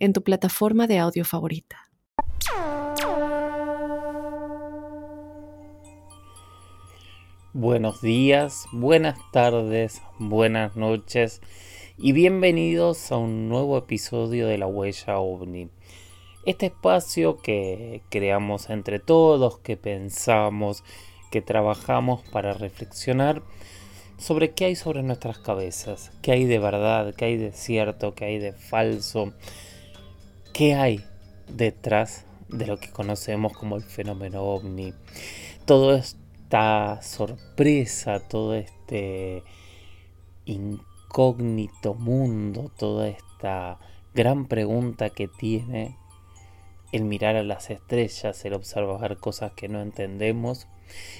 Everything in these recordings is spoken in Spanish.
en tu plataforma de audio favorita. Buenos días, buenas tardes, buenas noches y bienvenidos a un nuevo episodio de La Huella OVNI. Este espacio que creamos entre todos, que pensamos, que trabajamos para reflexionar sobre qué hay sobre nuestras cabezas, qué hay de verdad, qué hay de cierto, qué hay de falso, qué hay detrás de lo que conocemos como el fenómeno ovni. Toda esta sorpresa, todo este incógnito mundo, toda esta gran pregunta que tiene el mirar a las estrellas, el observar cosas que no entendemos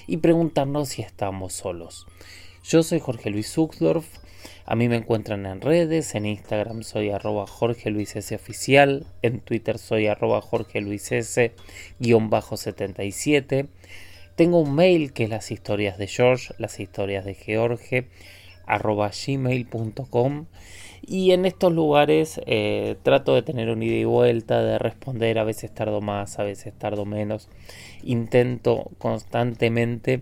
y preguntarnos si estamos solos. Yo soy Jorge Luis Uxdorf, a mí me encuentran en redes, en Instagram soy arroba Jorge Luis S oficial, en Twitter soy arroba Jorge Luis S guion bajo 77. Tengo un mail que es las historias de George, las historias de George, arroba gmail.com y en estos lugares eh, trato de tener un ida y vuelta, de responder, a veces tardo más, a veces tardo menos. Intento constantemente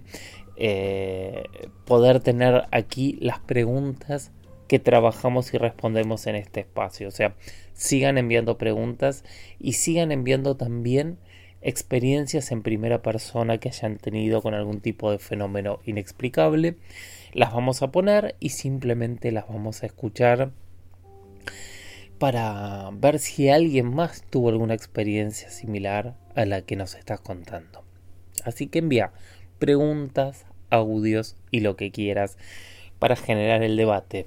eh, poder tener aquí las preguntas que trabajamos y respondemos en este espacio. O sea, sigan enviando preguntas y sigan enviando también experiencias en primera persona que hayan tenido con algún tipo de fenómeno inexplicable. Las vamos a poner y simplemente las vamos a escuchar para ver si alguien más tuvo alguna experiencia similar a la que nos estás contando. Así que envía preguntas, audios y lo que quieras para generar el debate.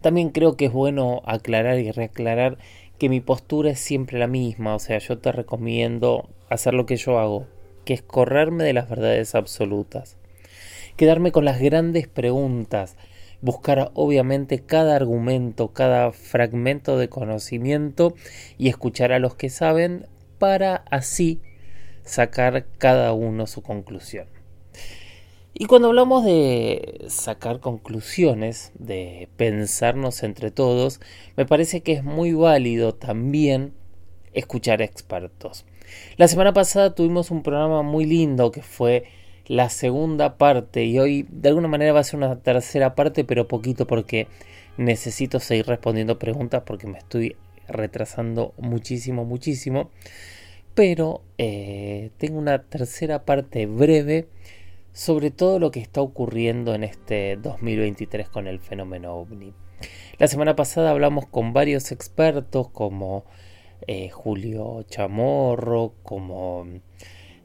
También creo que es bueno aclarar y reaclarar que mi postura es siempre la misma, o sea, yo te recomiendo hacer lo que yo hago, que es correrme de las verdades absolutas, quedarme con las grandes preguntas, buscar obviamente cada argumento, cada fragmento de conocimiento y escuchar a los que saben para así sacar cada uno su conclusión. Y cuando hablamos de sacar conclusiones, de pensarnos entre todos, me parece que es muy válido también escuchar expertos. La semana pasada tuvimos un programa muy lindo que fue la segunda parte y hoy de alguna manera va a ser una tercera parte, pero poquito porque necesito seguir respondiendo preguntas porque me estoy retrasando muchísimo, muchísimo. Pero eh, tengo una tercera parte breve sobre todo lo que está ocurriendo en este 2023 con el fenómeno ovni. La semana pasada hablamos con varios expertos como eh, Julio Chamorro, como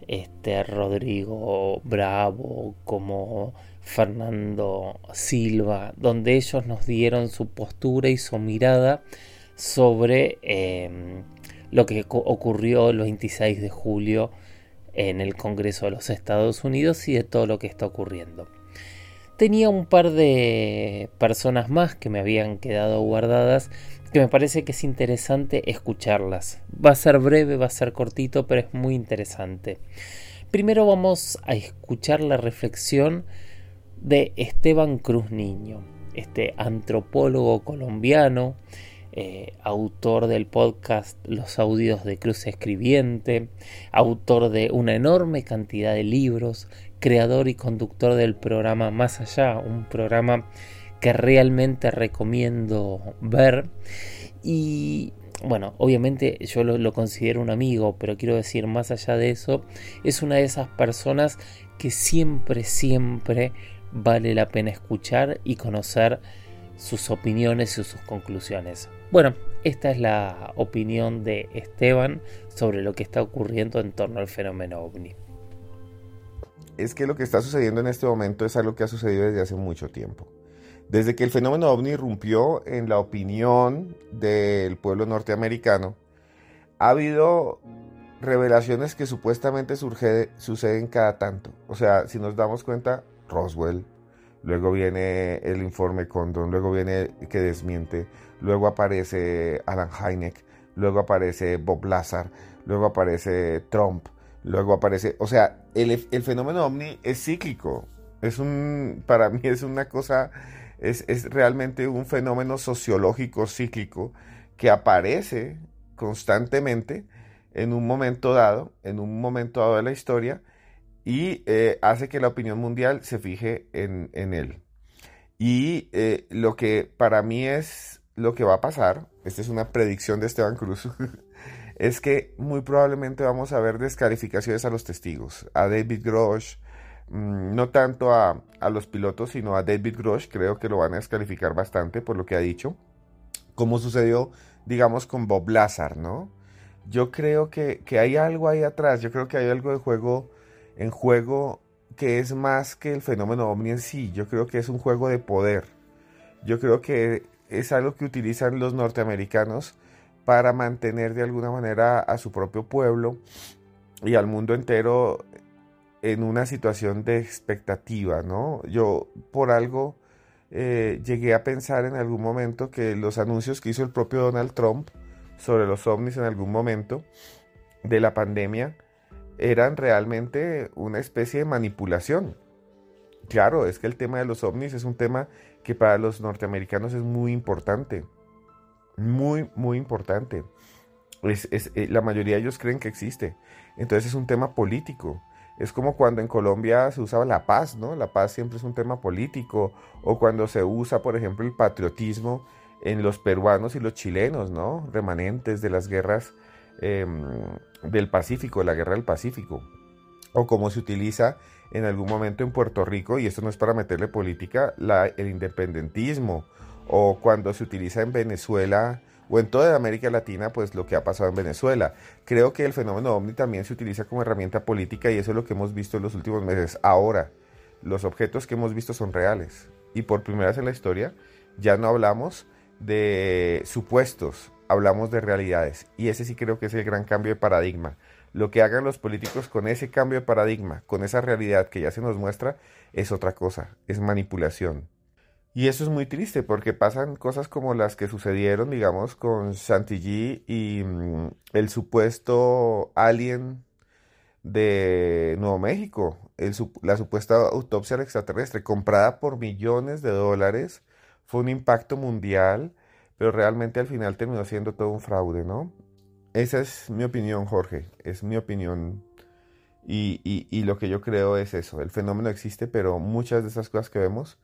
este Rodrigo Bravo, como Fernando Silva, donde ellos nos dieron su postura y su mirada sobre em, lo que ocurrió el 26 de julio en el Congreso de los Estados Unidos y de todo lo que está ocurriendo. Tenía un par de personas más que me habían quedado guardadas que me parece que es interesante escucharlas. Va a ser breve, va a ser cortito, pero es muy interesante. Primero vamos a escuchar la reflexión de Esteban Cruz Niño, este antropólogo colombiano, eh, autor del podcast Los audios de Cruz Escribiente, autor de una enorme cantidad de libros, creador y conductor del programa Más Allá, un programa que realmente recomiendo ver. Y bueno, obviamente yo lo, considero un amigo, pero quiero decir, más allá de eso, es una de esas personas que siempre, siempre vale la pena escuchar y conocer sus opiniones y sus conclusiones. Bueno, esta es la opinión de Esteban sobre lo que está ocurriendo en torno al fenómeno ovni. Es que lo que está sucediendo en este momento es algo que ha sucedido desde hace mucho tiempo. Desde que el fenómeno ovni irrumpió en la opinión del pueblo norteamericano, ha habido revelaciones que supuestamente suceden cada tanto. O sea, si nos damos cuenta, Roswell, luego viene el informe Condon, luego viene que desmiente, luego aparece Alan Hynek, luego aparece Bob Lazar, luego aparece Trump, luego aparece, o sea, el, el fenómeno ovni es cíclico, es un, para mí es una cosa, es, es realmente un fenómeno sociológico cíclico que aparece constantemente en un momento dado, en un momento dado de la historia, y eh, hace que la opinión mundial se fije en, él. Y eh, lo que para mí es lo que va a pasar, esta es una predicción de Esteban Cruz, es que muy probablemente vamos a ver descalificaciones a los testigos, a David Grosh, mm, no tanto a, a, los pilotos, sino a David Grosh, creo que lo van a descalificar bastante por lo que ha dicho, como sucedió, digamos, con Bob Lazar, ¿no? Yo creo que, que hay algo ahí atrás, yo creo que hay algo de juego en juego que es más que el fenómeno ovni en sí, yo creo que es un juego de poder. Yo creo que es algo que utilizan los norteamericanos para mantener de alguna manera a su propio pueblo y al mundo entero en una situación de expectativa, ¿no? Yo por algo eh, llegué a pensar en algún momento que los anuncios que hizo el propio Donald Trump sobre los ovnis en algún momento de la pandemia eran realmente una especie de manipulación. Claro, es que el tema de los ovnis es un tema que para los norteamericanos es muy importante. Muy, muy importante. Eh, la mayoría de ellos creen que existe. Entonces es un tema político. Es como cuando en Colombia se usaba la paz, ¿no? La paz siempre es un tema político. O cuando se usa, por ejemplo, el patriotismo en los peruanos y los chilenos, ¿no? Remanentes de las guerras em, del Pacífico, la guerra del Pacífico. O como se utiliza en algún momento en Puerto Rico, y esto no es para meterle política, la, el independentismo. O cuando se utiliza en Venezuela o en toda América Latina, pues lo que ha pasado en Venezuela. Creo que el fenómeno ovni también se utiliza como herramienta política y eso es lo que hemos visto en los últimos meses. Ahora, los objetos que hemos visto son reales. Y por primera vez en la historia ya no hablamos de supuestos, hablamos de realidades. Y ese sí creo que es el gran cambio de paradigma. Lo que hagan los políticos con ese cambio de paradigma, con esa realidad que ya se nos muestra, es otra cosa, es manipulación. Y eso es muy triste porque pasan cosas como las que sucedieron, digamos, con Chantilly y mm, el supuesto alien de Nuevo México, la supuesta autopsia extraterrestre comprada por millones de dólares fue un impacto mundial, pero realmente al final terminó siendo todo un fraude, ¿no? Esa es mi opinión, Jorge, es mi opinión. Y, lo que yo creo es eso, el fenómeno existe, pero muchas de esas cosas que vemos,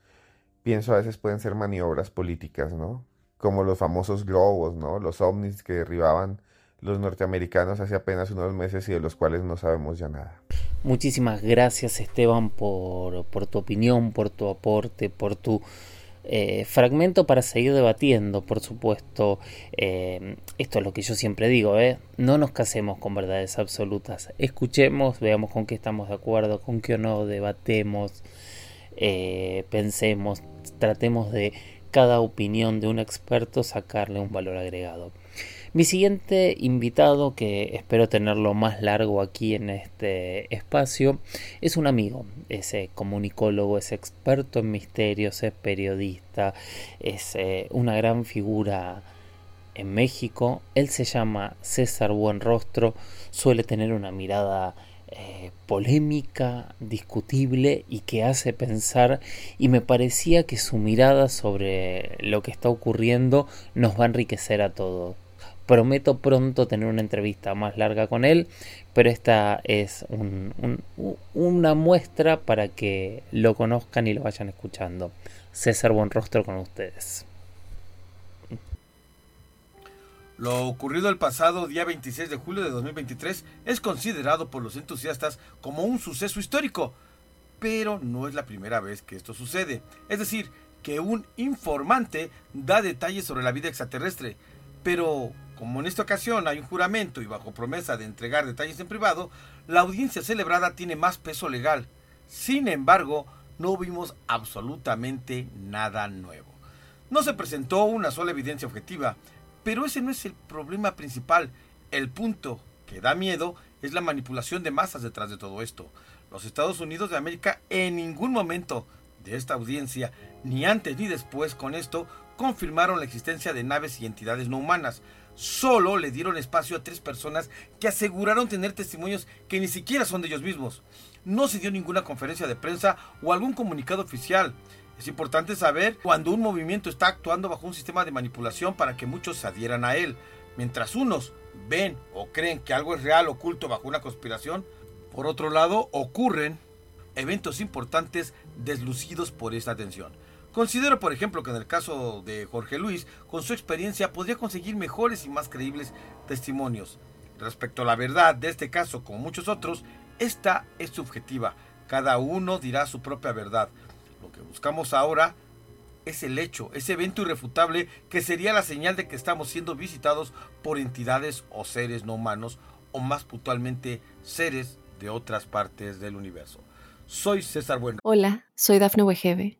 pienso a veces pueden ser maniobras políticas, ¿no? Como los famosos globos, ¿no? Los ovnis que derribaban los norteamericanos hace apenas unos meses y de los cuales no sabemos ya nada. Muchísimas gracias Esteban por, por tu opinión, por tu aporte, por tu eh, fragmento para seguir debatiendo, por supuesto. Eh, esto es lo que yo siempre digo, ¿eh? no nos casemos con verdades absolutas. Escuchemos, veamos con qué estamos de acuerdo, con qué no, debatemos, pensemos, tratemos de cada opinión de un experto sacarle un valor agregado. Mi siguiente invitado, que espero tenerlo más largo aquí en este espacio, es un amigo, es comunicólogo, es experto en misterios, es periodista, es eh, una gran figura en México. Él se llama César Buenrostro, suele tener una mirada eh, polémica, discutible y que hace pensar y me parecía que su mirada sobre lo que está ocurriendo nos va a enriquecer a todos. Prometo pronto tener una entrevista más larga con él, pero esta es una muestra para que lo conozcan y lo vayan escuchando. César Buenrostro con ustedes. Lo ocurrido el pasado día 26 de julio de 2023 es considerado por los entusiastas como un suceso histórico, pero no es la primera vez que esto sucede. Es decir, que un informante da detalles sobre la vida extraterrestre, pero como en esta ocasión hay un juramento y bajo promesa de entregar detalles en privado, la audiencia celebrada tiene más peso legal. Sin embargo, no vimos absolutamente nada nuevo. No se presentó una sola evidencia objetiva, pero ese no es el problema principal. El punto que da miedo es la manipulación de masas detrás de todo esto. Los Estados Unidos de América en ningún momento de esta audiencia, ni antes ni después con esto, confirmaron la existencia de naves y entidades no humanas. Solo le dieron espacio a tres personas que aseguraron tener testimonios que ni siquiera son de ellos mismos. No se dio ninguna conferencia de prensa o algún comunicado oficial. Es importante saber cuando un movimiento está actuando bajo un sistema de manipulación para que muchos se adhieran a él. Mientras unos ven o creen que algo es real oculto bajo una conspiración, por otro lado ocurren eventos importantes deslucidos por esta atención. Considero, por ejemplo, que en el caso de Jorge Luis, con su experiencia podría conseguir mejores y más creíbles testimonios. Respecto a la verdad de este caso, como muchos otros, esta es subjetiva. Cada uno dirá su propia verdad. Lo que buscamos ahora es el hecho, ese evento irrefutable que sería la señal de que estamos siendo visitados por entidades o seres no humanos, o más puntualmente seres de otras partes del universo. Soy César Bueno. Hola, soy Dafne Wegebe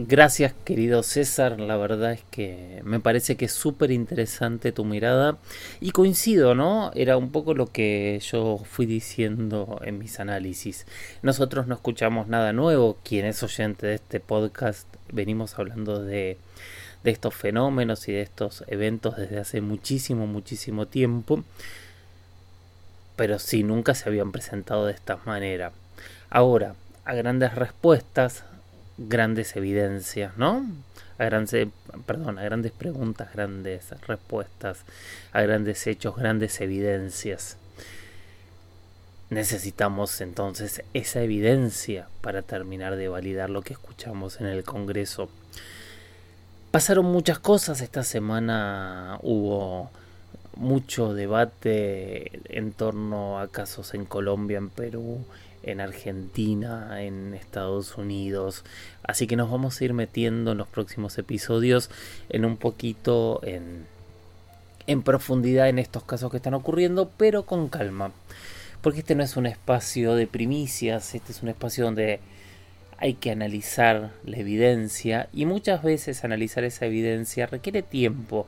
Gracias querido César, la verdad es que me parece que es súper interesante tu mirada y coincido, ¿no? Era un poco lo que yo fui diciendo en mis análisis. Nosotros no escuchamos nada nuevo, quien es oyente de este podcast, venimos hablando de, de estos fenómenos y de estos eventos desde hace muchísimo, muchísimo tiempo, pero sí, nunca se habían presentado de esta manera. Ahora, a grandes respuestas, grandes evidencias, ¿no? A grandes, perdón, a grandes preguntas, grandes respuestas, a grandes hechos, grandes evidencias. Necesitamos entonces esa evidencia para terminar de validar lo que escuchamos en el Congreso. Pasaron muchas cosas esta semana, hubo mucho debate en torno a casos en Colombia, en Perú, en Argentina, en Estados Unidos. Así que nos vamos a ir metiendo en los próximos episodios en un poquito en, en profundidad en estos casos que están ocurriendo, pero con calma. Porque este no es un espacio de primicias, este es un espacio donde hay que analizar la evidencia y muchas veces analizar esa evidencia requiere tiempo,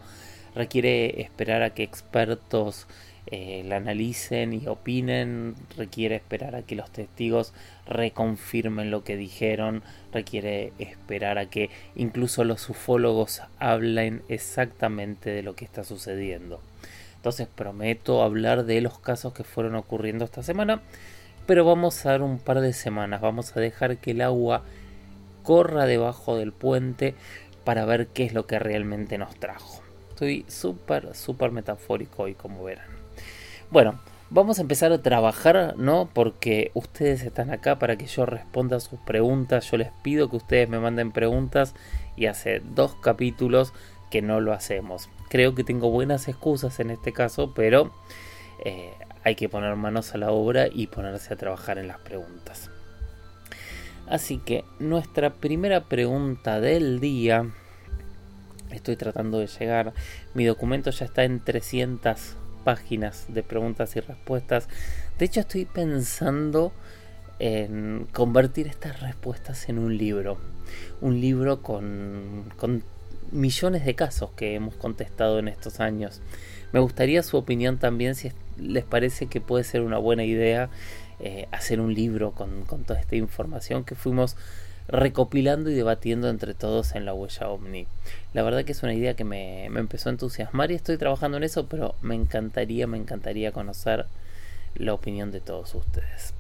requiere esperar a que expertos eh, la analicen y opinen, requiere esperar a que los testigos reconfirmen lo que dijeron, requiere esperar a que incluso los ufólogos hablen exactamente de lo que está sucediendo. Entonces prometo hablar de los casos que fueron ocurriendo esta semana, pero vamos a dar un par de semanas, vamos a dejar que el agua corra debajo del puente para ver qué es lo que realmente nos trajo. Estoy súper, súper metafórico hoy, como verán. Bueno, vamos a empezar a trabajar, ¿no? Porque ustedes están acá para que yo responda a sus preguntas. Yo les pido que ustedes me manden preguntas y hace dos capítulos que no lo hacemos. Creo que tengo buenas excusas en este caso, pero eh, hay que poner manos a la obra y ponerse a trabajar en las preguntas. Así que nuestra primera pregunta del día, estoy tratando de llegar, mi documento ya está en 300 páginas de preguntas y respuestas. De hecho, estoy pensando en convertir estas respuestas en un libro. Un libro con, con millones de casos que hemos contestado en estos años. Me gustaría su opinión también si les parece que puede ser una buena idea eh, hacer un libro con, con toda esta información que fuimos recopilando y debatiendo entre todos en la huella ovni. La verdad que es una idea que me, empezó a entusiasmar y estoy trabajando en eso, pero me encantaría, me encantaría conocer la opinión de todos ustedes.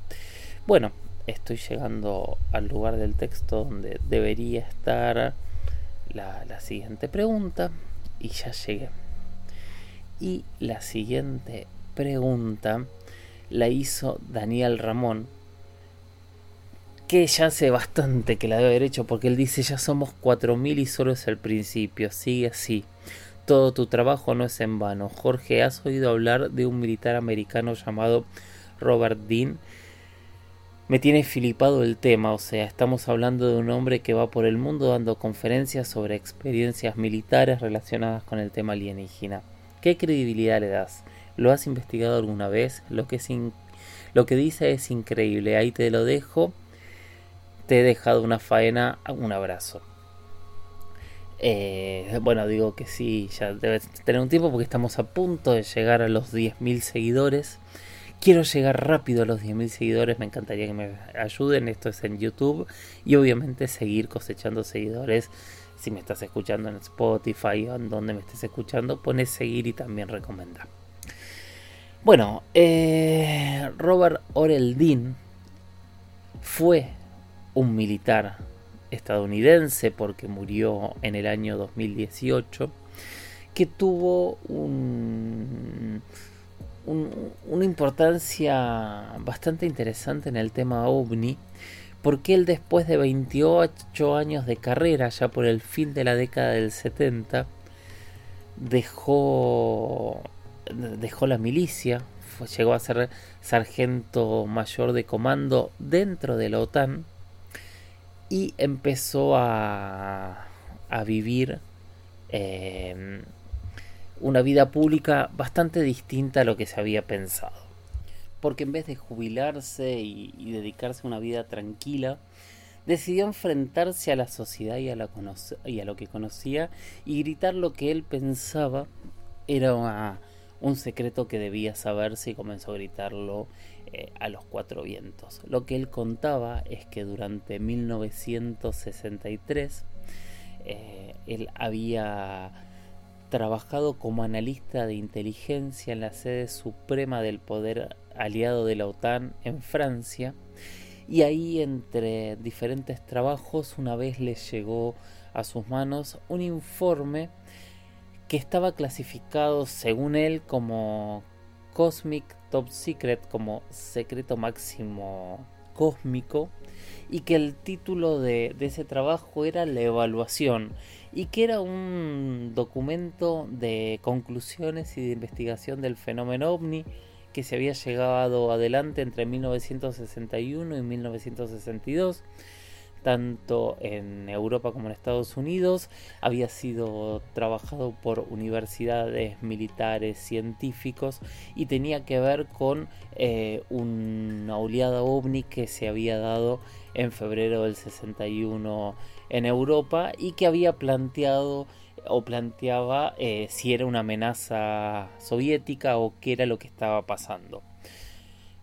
Bueno, estoy llegando al lugar del texto donde debería estar la, la siguiente pregunta y ya llegué. Y la siguiente pregunta la hizo Daniel Ramón que ya hace bastante que la debe haber hecho porque él dice ya somos 4.000 y solo es el principio, sigue así. Todo tu trabajo no es en vano. Jorge, ¿has oído hablar de un militar americano llamado Robert Dean? Me tiene filipado el tema, o sea, estamos hablando de un hombre que va por el mundo dando conferencias sobre experiencias militares relacionadas con el tema alienígena. ¿Qué credibilidad le das? ¿Lo has investigado alguna vez? Lo que, lo que dice es increíble, ahí te lo dejo. Te he dejado una faena, un abrazo. Eh, bueno, digo que sí, ya debes tener un tiempo porque estamos a punto de llegar a los 10.000 seguidores. Quiero llegar rápido a los 10.000 seguidores, me encantaría que me ayuden, esto es en YouTube y obviamente seguir cosechando seguidores. Si me estás escuchando en Spotify o en donde me estés escuchando, pones seguir y también recomendar. Bueno, eh, Robert Oreldin fue un militar estadounidense porque murió en el año 2018 que tuvo un, una importancia bastante interesante en el tema ovni porque él después de 28 años de carrera ya por el fin de la década del 70 dejó dejó la milicia llegó a ser sargento mayor de comando dentro de la OTAN y empezó a, a vivir em, una vida pública bastante distinta a lo que se había pensado. Porque en vez de jubilarse y, dedicarse a una vida tranquila, decidió enfrentarse a la sociedad y a, la y a, lo que conocía y gritar lo que él pensaba era un secreto que debía saberse y comenzó a gritarlo eh, a los cuatro vientos. Lo que él contaba es que durante 1963 eh, él había trabajado como analista de inteligencia en la sede suprema del poder aliado de la OTAN en Francia y ahí entre diferentes trabajos una vez le llegó a sus manos un informe que estaba clasificado según él como Cosmic Top Secret como secreto máximo cósmico y que el título de, ese trabajo era la evaluación y que era un documento de conclusiones y de investigación del fenómeno ovni que se había llegado adelante entre 1961 y 1962 tanto en Europa como en Estados Unidos, había sido trabajado por universidades militares, científicos y tenía que ver con eh, una oleada ovni que se había dado en febrero del 61 en Europa y que había planteado o planteaba eh, si era una amenaza soviética o qué era lo que estaba pasando.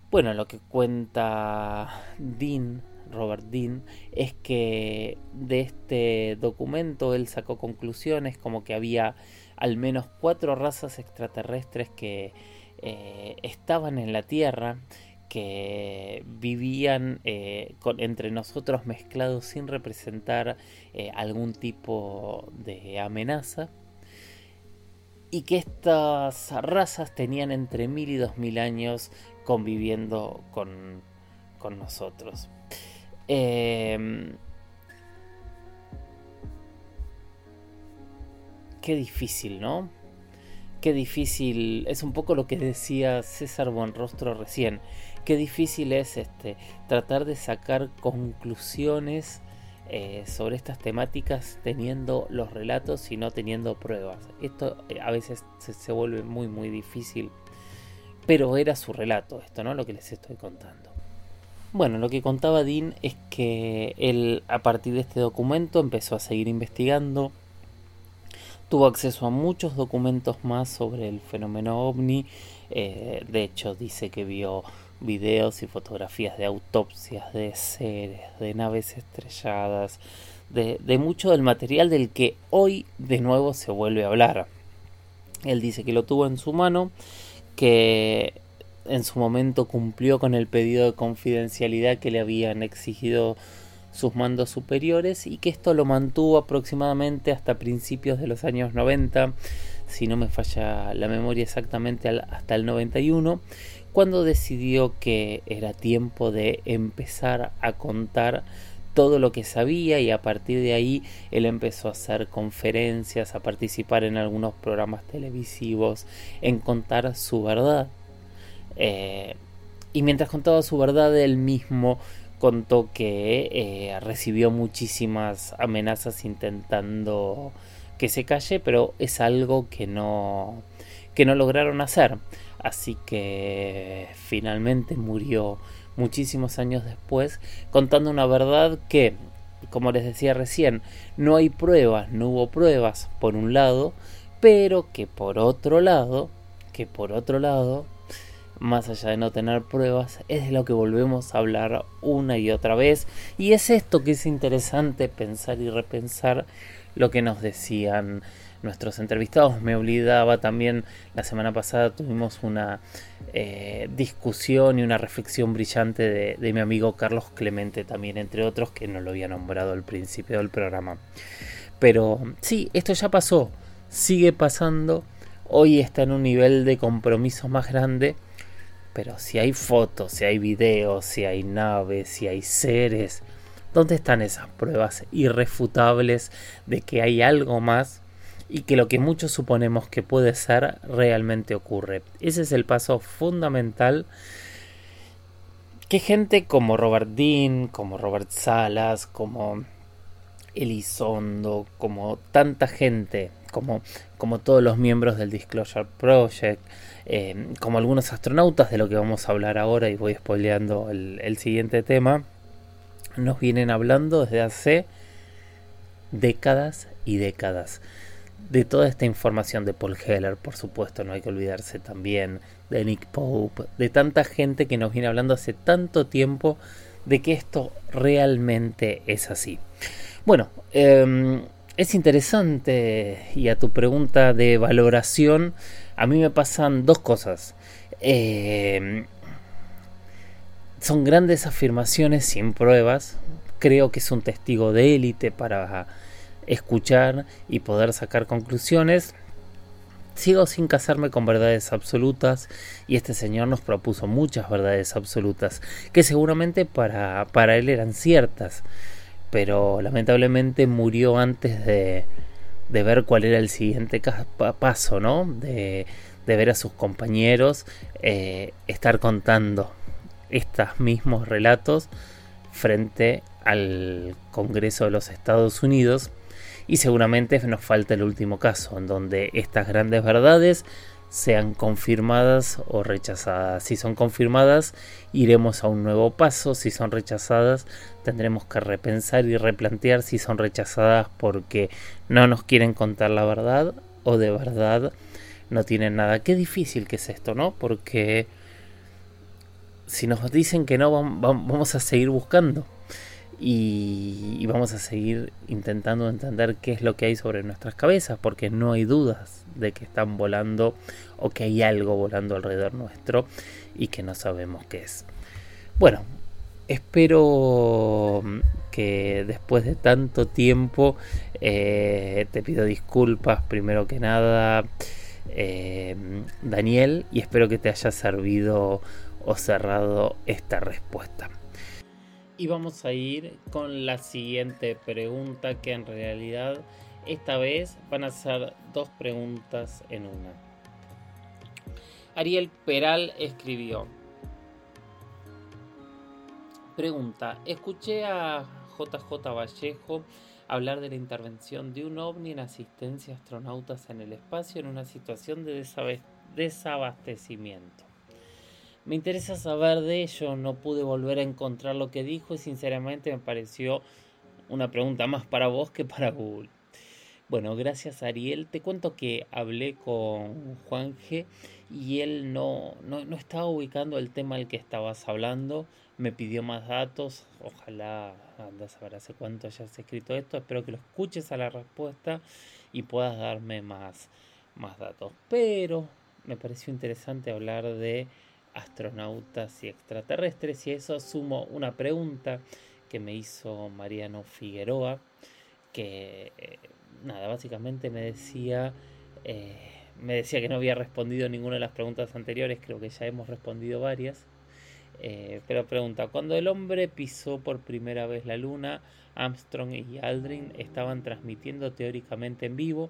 Bueno, lo que cuenta Dean Robert Dean, es que de este documento él sacó conclusiones como que había al menos cuatro razas extraterrestres que eh, estaban en la Tierra, que vivían eh, entre nosotros mezclados sin representar eh, algún tipo de amenaza y que estas razas tenían entre mil y dos mil años conviviendo con, con nosotros. Em, qué difícil, ¿no? Qué difícil, es un poco lo que decía César Buenrostro recién. Qué difícil es este tratar de sacar conclusiones eh, sobre estas temáticas teniendo los relatos y no teniendo pruebas. Esto eh, a veces se, se, vuelve muy muy difícil. Pero era su relato esto, ¿no? Lo que les estoy contando. Bueno, lo que contaba Dean es que él a partir de este documento empezó a seguir investigando, tuvo acceso a muchos documentos más sobre el fenómeno ovni, eh, de hecho dice que vio videos y fotografías de autopsias de seres, de naves estrelladas, de, de mucho del material del que hoy de nuevo se vuelve a hablar. Él dice que lo tuvo en su mano, que en su momento cumplió con el pedido de confidencialidad que le habían exigido sus mandos superiores y que esto lo mantuvo aproximadamente hasta principios de los años 90, si no me falla la memoria exactamente hasta el 91, cuando decidió que era tiempo de empezar a contar todo lo que sabía y a partir de ahí él empezó a hacer conferencias, a participar en algunos programas televisivos, en contar su verdad. Eh, y mientras contaba su verdad, él mismo contó que eh, recibió muchísimas amenazas intentando que se calle, pero es algo que no, que no lograron hacer. Así que finalmente murió muchísimos años después contando una verdad que, como les decía recién, no hay pruebas, no hubo pruebas por un lado, pero que por otro lado, que por otro lado, más allá de no tener pruebas, es de lo que volvemos a hablar una y otra vez. Y es esto que es interesante pensar y repensar lo que nos decían nuestros entrevistados. Me olvidaba también, la semana pasada tuvimos una eh, discusión y una reflexión brillante de, de, mi amigo Carlos Clemente también, entre otros, que no lo había nombrado al principio del programa. Pero sí, esto ya pasó, sigue pasando, hoy está en un nivel de compromiso más grande pero si hay fotos, si hay videos, si hay naves, si hay seres, ¿dónde están esas pruebas irrefutables de que hay algo más y que lo que muchos suponemos que puede ser realmente ocurre? Ese es el paso fundamental que gente como Robert Dean, como Robert Salas, como Elizondo, como tanta gente, como, como todos los miembros del Disclosure Project, eh, como algunos astronautas de lo que vamos a hablar ahora y voy spoileando el, siguiente tema, nos vienen hablando desde hace décadas y décadas de toda esta información de Paul Heller, por supuesto, no hay que olvidarse también de Nick Pope, de tanta gente que nos viene hablando hace tanto tiempo de que esto realmente es así. Bueno, eh, es interesante y a tu pregunta de valoración, a mí me pasan dos cosas. Eh, son grandes afirmaciones sin pruebas. Creo que es un testigo de élite para escuchar y poder sacar conclusiones. Sigo sin casarme con verdades absolutas y este señor nos propuso muchas verdades absolutas que seguramente para, para él eran ciertas pero lamentablemente murió antes de, de ver cuál era el siguiente paso, ¿no? De, de ver a sus compañeros eh, estar contando estos mismos relatos frente al Congreso de los Estados Unidos y seguramente nos falta el último caso en donde estas grandes verdades sean confirmadas o rechazadas. Si son confirmadas, iremos a un nuevo paso. Si son rechazadas, tendremos que repensar y replantear si son rechazadas porque no nos quieren contar la verdad o de verdad no tienen nada. Qué difícil que es esto, ¿no? Porque si nos dicen que no, vamos a seguir buscando y, vamos a seguir intentando entender qué es lo que hay sobre nuestras cabezas, porque no hay dudas de que están volando o que hay algo volando alrededor nuestro y que no sabemos qué es. Bueno, espero que después de tanto tiempo eh, te pido disculpas primero que nada eh, Daniel y espero que te haya servido o cerrado esta respuesta. Y vamos a ir con la siguiente pregunta que en realidad esta vez van a ser dos preguntas en una. Ariel Peral escribió. Pregunta, escuché a JJ Vallejo hablar de la intervención de un ovni en asistencia a astronautas en el espacio en una situación de desabastecimiento. Me interesa saber de ello, no pude volver a encontrar lo que dijo y sinceramente me pareció una pregunta más para vos que para Google. Bueno, gracias Ariel. Te cuento que hablé con Juan G y él no, no, no, estaba ubicando el tema del que estabas hablando. Me pidió más datos. Ojalá andas a ver hace cuánto hayas escrito esto. Espero que lo escuches a la respuesta y puedas darme más, más datos. Pero me pareció interesante hablar de astronautas y extraterrestres y eso sumo una pregunta que me hizo Mariano Figueroa que eh, nada básicamente me decía eh, me decía que no había respondido ninguna de las preguntas anteriores creo que ya hemos respondido varias Eh, pero pregunta, cuando el hombre pisó por primera vez la luna, Armstrong y Aldrin estaban transmitiendo teóricamente en vivo,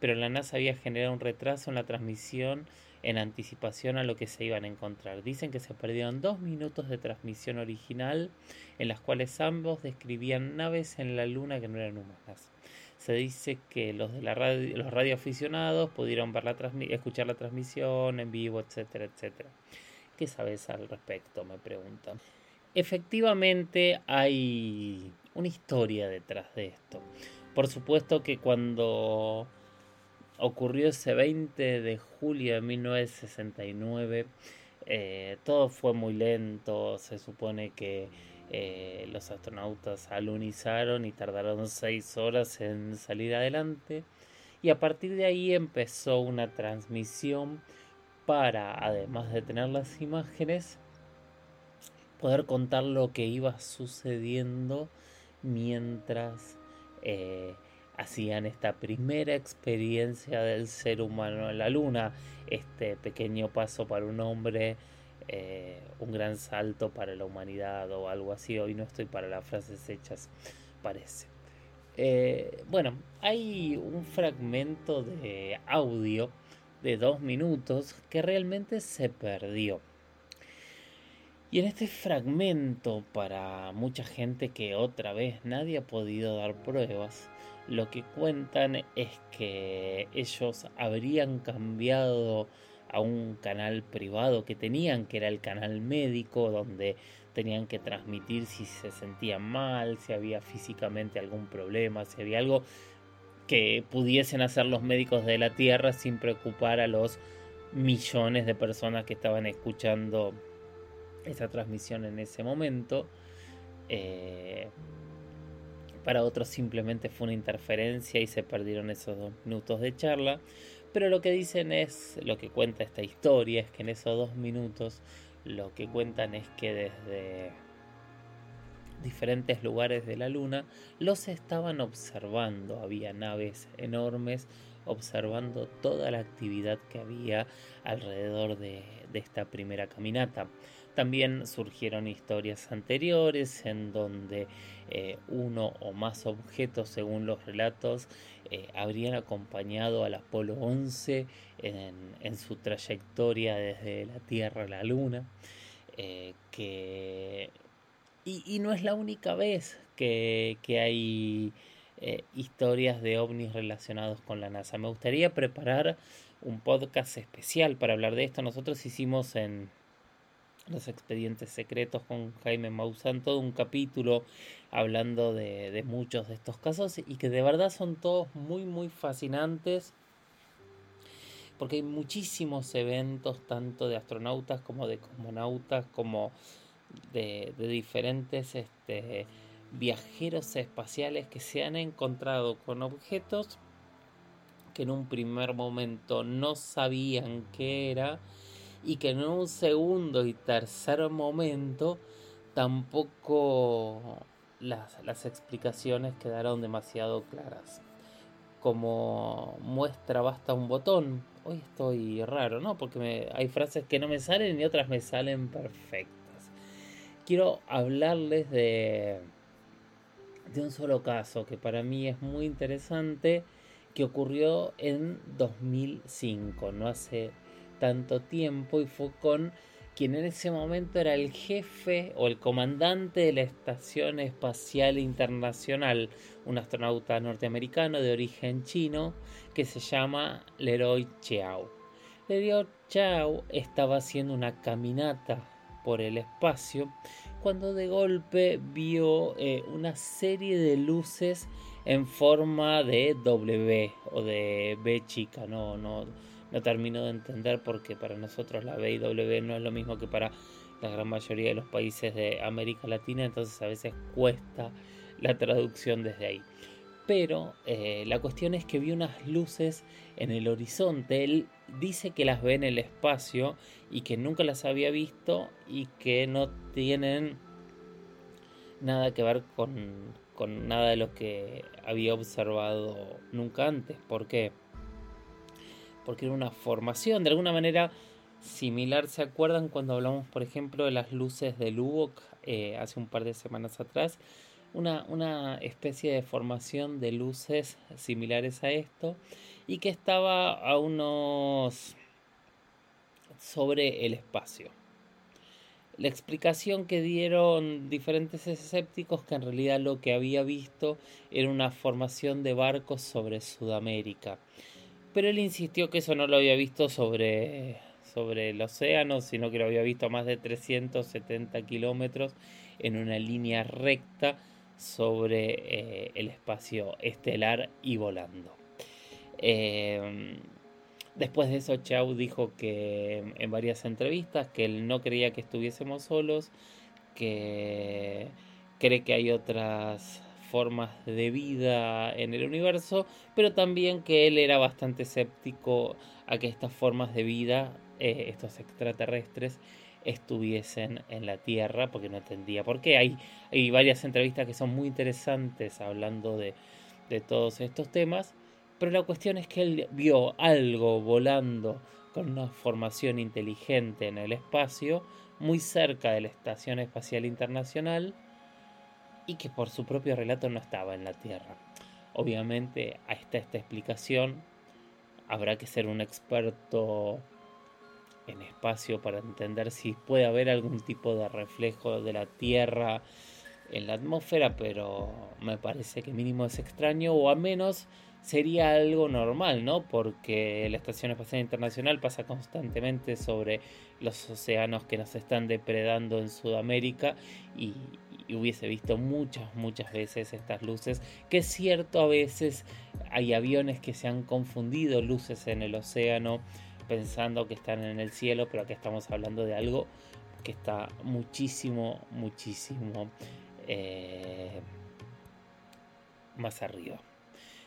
pero la NASA había generado un retraso en la transmisión en anticipación a lo que se iban a encontrar. Dicen que se perdieron dos minutos de transmisión original en las cuales ambos describían naves en la luna que no eran humanas. Se dice que los de la radio, los radioaficionados pudieron ver la escuchar la transmisión en vivo, etcétera, etcétera. ¿Qué sabes al respecto? Me preguntan. Efectivamente hay una historia detrás de esto. Por supuesto que cuando ocurrió ese 20 de julio de 1969, eh, todo fue muy lento, se supone que eh, los astronautas alunizaron y tardaron seis horas en salir adelante y a partir de ahí empezó una transmisión para, además de tener las imágenes, poder contar lo que iba sucediendo mientras eh, hacían esta primera experiencia del ser humano en la luna, este pequeño paso para un hombre, eh, un gran salto para la humanidad o algo así. Hoy no estoy para las frases hechas, parece. Eh, bueno, hay un fragmento de audio de dos minutos que realmente se perdió. Y en este fragmento, para mucha gente que otra vez nadie ha podido dar pruebas, lo que cuentan es que ellos habrían cambiado a un canal privado que tenían, que era el canal médico, donde tenían que transmitir si se sentían mal, si había físicamente algún problema, si había algo que pudiesen hacer los médicos de la Tierra sin preocupar a los millones de personas que estaban escuchando esa transmisión en ese momento. Eh, para otros simplemente fue una interferencia y se perdieron esos dos minutos de charla. Pero lo que dicen es, lo que cuenta esta historia es que en esos dos minutos lo que cuentan es que desde diferentes lugares de la luna los estaban observando. Había naves enormes observando toda la actividad que había alrededor de, de esta primera caminata. También surgieron historias anteriores en donde eh, uno o más objetos, según los relatos, eh, habrían acompañado al Apolo 11 en, su trayectoria desde la Tierra a la Luna. Eh, que, y, no es la única vez que, que hay historias de ovnis relacionados con la NASA. Me gustaría preparar un podcast especial para hablar de esto. Nosotros hicimos en los expedientes secretos con Jaime Maussan, todo un capítulo hablando de, muchos de estos casos y que de verdad son todos muy muy fascinantes porque hay muchísimos eventos tanto de astronautas como de cosmonautas como de, diferentes este, viajeros espaciales que se han encontrado con objetos que en un primer momento no sabían qué era y que en un segundo y tercer momento tampoco las, explicaciones quedaron demasiado claras. Como muestra basta un botón. Hoy estoy raro, ¿no? Porque hay frases que no me salen y otras me salen perfectas. Quiero hablarles de, de un solo caso que para mí es muy interesante que ocurrió en 2005, no hace tanto tiempo y fue con quien en ese momento era el jefe o el comandante de la Estación Espacial Internacional, un astronauta norteamericano de origen chino que se llama Leroy Chiao. Leroy Chiao estaba haciendo una caminata por el espacio cuando de golpe vio eh, una serie de luces en forma de W o de B chica, no, no, no termino de entender porque para nosotros la B y W no es lo mismo que para la gran mayoría de los países de América Latina, entonces a veces cuesta la traducción desde ahí. Pero eh, la cuestión es que vi unas luces en el horizonte. Él dice que las ve en el espacio y que nunca las había visto y que no tienen nada que ver con, con nada de lo que había observado nunca antes. ¿Por qué? Porque era una formación, de alguna manera similar. ¿Se acuerdan cuando hablamos, por ejemplo, de las luces de Lubbock eh, hace un par de semanas atrás? Una, una especie de formación de luces similares a esto y que estaba a unos sobre el espacio. La explicación que dieron diferentes escépticos que en realidad lo que había visto era una formación de barcos sobre Sudamérica. Pero él insistió que eso no lo había visto sobre, sobre el océano, sino que lo había visto a más de 370 kilómetros en una línea recta sobre eh, el espacio estelar y volando. Eh, Después de eso, Chau dijo que en varias entrevistas que él no creía que estuviésemos solos, que cree que hay otras formas de vida en el universo, pero también que él era bastante escéptico a que estas formas de vida, eh, estos extraterrestres, estuviesen en la Tierra, porque no entendía por qué. Hay, hay varias entrevistas que son muy interesantes hablando de, de todos estos temas. Pero la cuestión es que él vio algo volando con una formación inteligente en el espacio, muy cerca de la Estación Espacial Internacional, y que por su propio relato no estaba en la Tierra. Obviamente, a esta, esta explicación habrá que ser un experto en espacio para entender si puede haber algún tipo de reflejo de la Tierra en la atmósfera, pero me parece que mínimo es extraño, o a menos sería algo normal, ¿no? Porque la Estación Espacial Internacional pasa constantemente sobre los océanos que nos están depredando en Sudamérica y, hubiese visto muchas, muchas veces estas luces, que es cierto, a veces hay aviones que se han confundido luces en el océano pensando que están en el cielo, pero aquí estamos hablando de algo que está muchísimo, muchísimo eh, más arriba.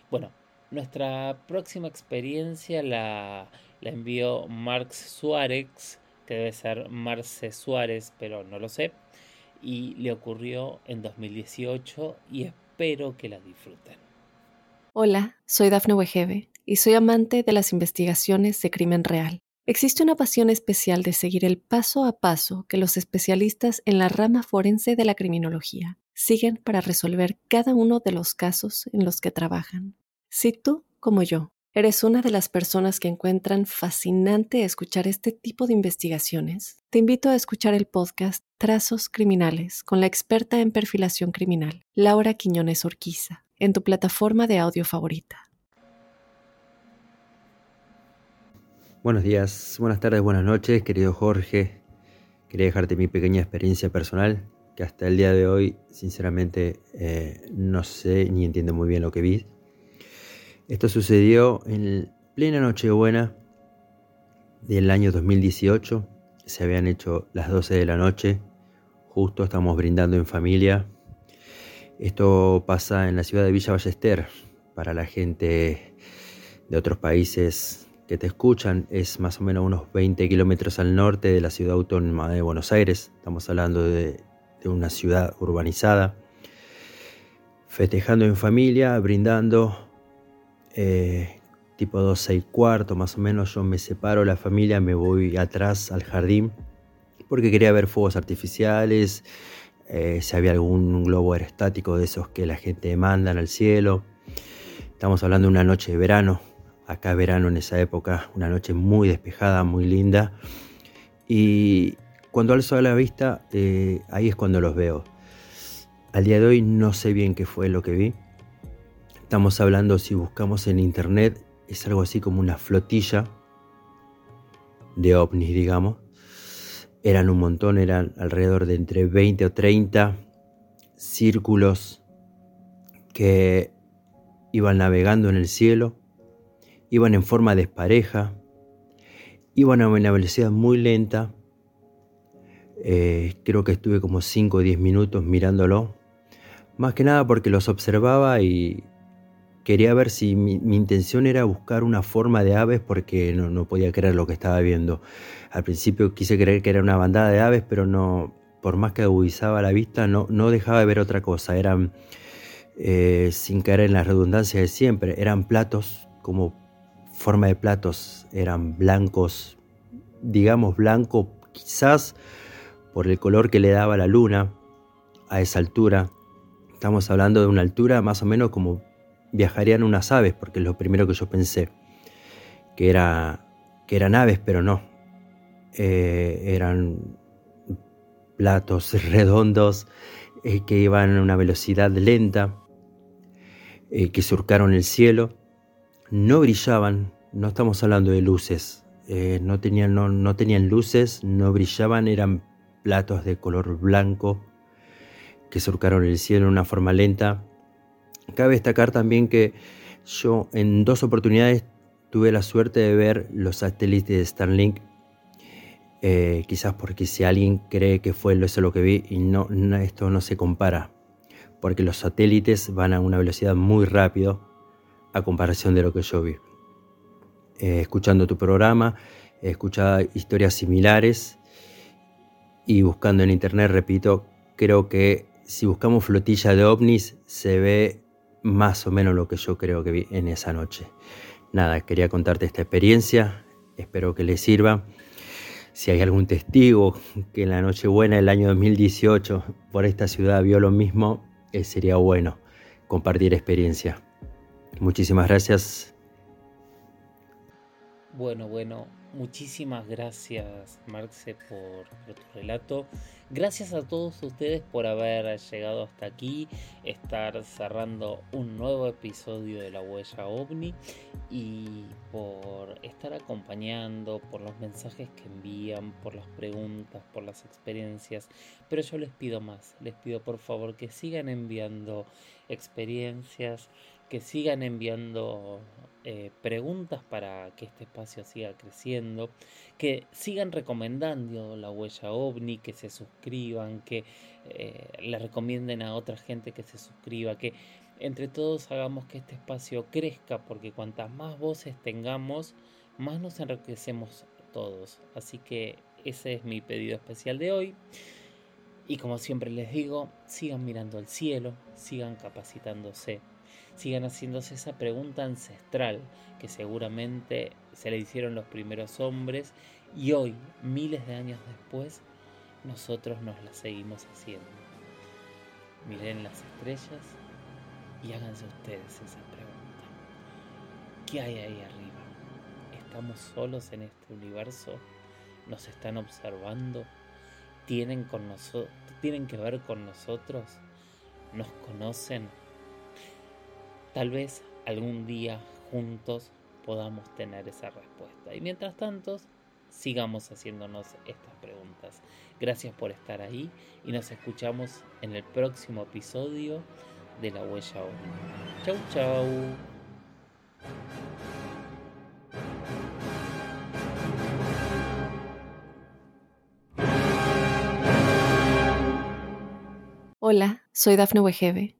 Bueno, nuestra próxima experiencia la, la envió Marx Suárez, que debe ser Marce Suárez, pero no lo sé, y le ocurrió en 2018 y espero que la disfruten. Hola, soy Dafne Wegebe y soy amante de las investigaciones de crimen real. Existe una pasión especial de seguir el paso a paso que los especialistas en la rama forense de la criminología siguen para resolver cada uno de los casos en los que trabajan. Si tú, como yo, eres una de las personas que encuentran fascinante escuchar este tipo de investigaciones, te invito a escuchar el podcast Trazos Criminales con la experta en perfilación criminal, Laura Quiñones Orquiza, en tu plataforma de audio favorita. Buenos días, buenas tardes, buenas noches, querido Jorge. Quería dejarte mi pequeña experiencia personal, que hasta el día de hoy, sinceramente, eh, no sé ni entiendo muy bien lo que vi esto sucedió en plena Nochebuena del año 2018. Se habían hecho las 12 de la noche. Justo estamos brindando en familia. Esto pasa en la ciudad de Villa Ballester. Para la gente de otros países que te escuchan, es más o menos unos 20 kilómetros al norte de la ciudad autónoma de Buenos Aires. Estamos hablando de, de una ciudad urbanizada. Festejando en familia, brindando eh, tipo 12 y cuarto más o menos, yo me separo la familia, me voy atrás al jardín porque quería ver fuegos artificiales, eh, si había algún globo aerostático de esos que la gente manda al cielo. Estamos hablando de una noche de verano, acá verano en esa época, una noche muy despejada, muy linda. Y cuando alzo a la vista, eh, ahí es cuando los veo. Al día de hoy no sé bien qué fue lo que vi. Estamos hablando, si buscamos en internet, es algo así como una flotilla de ovnis, digamos. Eran un montón, eran alrededor de entre 20 o 30 círculos que iban navegando en el cielo, iban en forma despareja, iban a una velocidad muy lenta. Eh, creo que estuve como 5 o 10 minutos mirándolo, más que nada porque los observaba y quería ver si mi, intención era buscar una forma de aves porque no, podía creer lo que estaba viendo. Al principio quise creer que era una bandada de aves, pero no, por más que agudizaba la vista, no, dejaba de ver otra cosa. Eran, eh, sin caer en la redundancia de siempre, eran platos como forma de platos, eran blancos, digamos, blanco, quizás por el color que le daba la luna a esa altura. Estamos hablando de una altura más o menos como viajarían unas aves, porque es lo primero que yo pensé, que, era, que eran aves, pero no. Eh, eran platos redondos eh, que iban a una velocidad lenta, eh, que surcaron el cielo. No brillaban, no estamos hablando de luces, no, tenían, no, no tenían luces, no brillaban, eran platos de color blanco que surcaron el cielo en una forma lenta. Cabe destacar también que yo en dos oportunidades tuve la suerte de ver los satélites de Starlink. Eh, quizás porque si alguien cree que fue eso lo que vi y no, esto no se compara, porque los satélites van a una velocidad muy rápido a comparación de lo que yo vi. Eh, escuchando tu programa, he escuchado historias similares y buscando en internet, repito, creo que si buscamos flotilla de ovnis se ve más o menos lo que yo creo que vi en esa noche. Nada, quería contarte esta experiencia, espero que les sirva. Si hay algún testigo que en la Nochebuena del año 2018 por esta ciudad vio lo mismo, eh, sería bueno compartir experiencia. Muchísimas gracias. Bueno, bueno, Muchísimas gracias, Marce, por, tu relato. Gracias a todos ustedes por haber llegado hasta aquí, estar cerrando un nuevo episodio de La Huella OVNI y por estar acompañando, por los mensajes que envían, por las preguntas, por las experiencias. Pero yo les pido más, les pido por favor que sigan enviando experiencias, que sigan enviando eh, preguntas para que este espacio siga creciendo, que sigan recomendando la huella ovni, que se suscriban, que eh, le recomienden a otra gente que se suscriba, que entre todos hagamos que este espacio crezca, porque cuantas más voces tengamos, más nos enriquecemos todos. Así que ese es mi pedido especial de hoy. Y como siempre les digo, sigan mirando al cielo, sigan capacitándose sigan haciéndose esa pregunta ancestral que seguramente se le hicieron los primeros hombres y hoy, miles de años después, nosotros nos la seguimos haciendo. Miren las estrellas y háganse ustedes esa pregunta. ¿Qué hay ahí arriba? ¿Estamos solos en este universo? ¿Nos están observando? ¿Tienen, con ¿Tienen que ver con nosotros? ¿Nos conocen? Tal vez algún día juntos podamos tener esa respuesta. Y mientras tanto, sigamos haciéndonos estas preguntas. Gracias por estar ahí y nos escuchamos en el próximo episodio de La Huella OVNI. Chau, chau. Hola, soy Dafne Wegebe